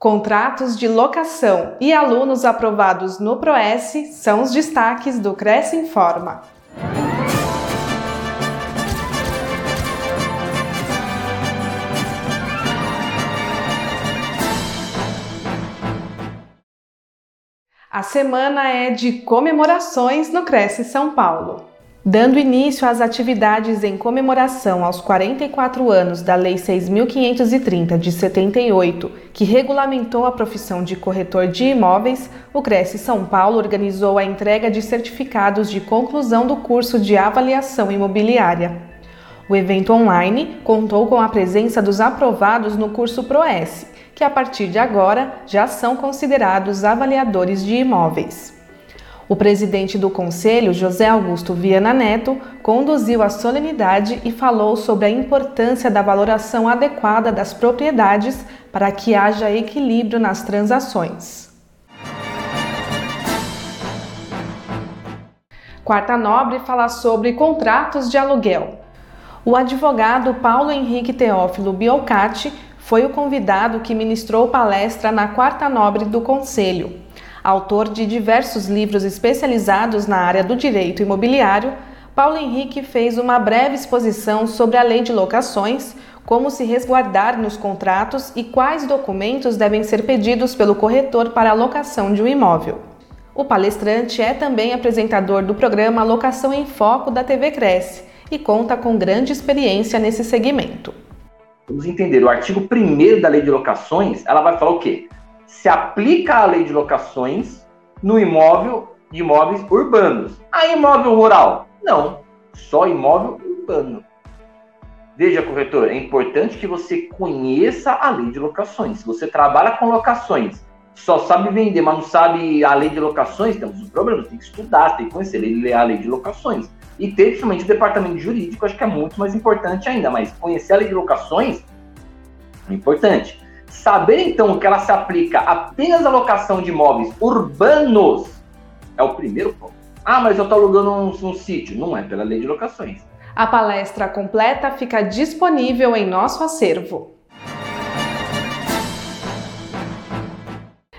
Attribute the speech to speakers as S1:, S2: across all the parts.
S1: Contratos de locação e alunos aprovados no PROES são os destaques do Cresce Informa. A semana é de comemorações no Cresce São Paulo. Dando início às atividades em comemoração aos 44 anos da Lei 6.530 de 78, que regulamentou a profissão de corretor de imóveis, o Cresce São Paulo organizou a entrega de certificados de conclusão do curso de avaliação imobiliária. O evento online contou com a presença dos aprovados no curso ProS, que a partir de agora já são considerados avaliadores de imóveis. O presidente do Conselho, José Augusto Viana Neto, conduziu a solenidade e falou sobre a importância da valoração adequada das propriedades para que haja equilíbrio nas transações. Quarta Nobre fala sobre contratos de aluguel. O advogado Paulo Henrique Teófilo Biolcati foi o convidado que ministrou palestra na Quarta Nobre do Conselho. Autor de diversos livros especializados na área do direito imobiliário, Paulo Henrique fez uma breve exposição sobre a lei de locações, como se resguardar nos contratos e quais documentos devem ser pedidos pelo corretor para a locação de um imóvel. O palestrante é também apresentador do programa Locação em Foco da TV Cresce e conta com grande experiência nesse segmento.
S2: Vamos entender, o artigo 1 da lei de locações, ela vai falar o quê? Se aplica a lei de locações no imóvel de imóveis urbanos. A imóvel rural? Não, só imóvel urbano. Veja, corretor, é importante que você conheça a lei de locações. Se você trabalha com locações, só sabe vender, mas não sabe a lei de locações, temos um problema. Tem que estudar, tem que conhecer a lei de locações. E ter principalmente o departamento jurídico, acho que é muito mais importante ainda, mas conhecer a lei de locações é importante. Saber então que ela se aplica apenas à locação de imóveis urbanos é o primeiro ponto. Ah, mas eu estou alugando um, um sítio. Não é pela lei de locações.
S1: A palestra completa fica disponível em nosso acervo.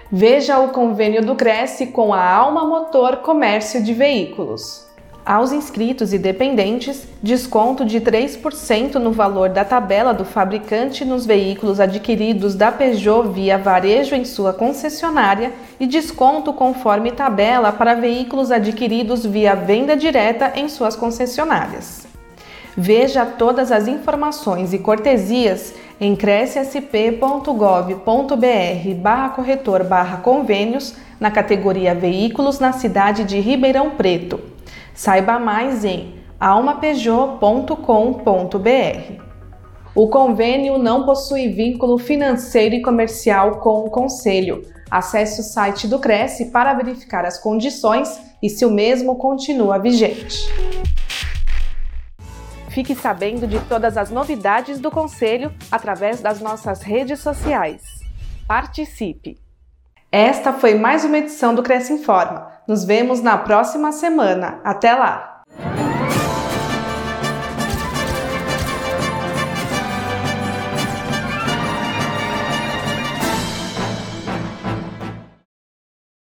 S1: Veja o convênio do Cresce com a Alma Motor Comércio de Veículos. Aos inscritos e dependentes, desconto de 3% no valor da tabela do fabricante nos veículos adquiridos da Peugeot via varejo em sua concessionária e desconto conforme tabela para veículos adquiridos via venda direta em suas concessionárias. Veja todas as informações e cortesias em crescsp.gov.br barra corretor barra convênios na categoria Veículos na cidade de Ribeirão Preto Saiba mais em almapeugeot.com.br. O convênio não possui vínculo financeiro e comercial com o Conselho. Acesse o site do Cresce para verificar as condições e se o mesmo continua vigente. Fique sabendo de todas as novidades do Conselho através das nossas redes sociais. Participe! Esta foi mais uma edição do Cresce Informa. Nos vemos na próxima semana. Até lá!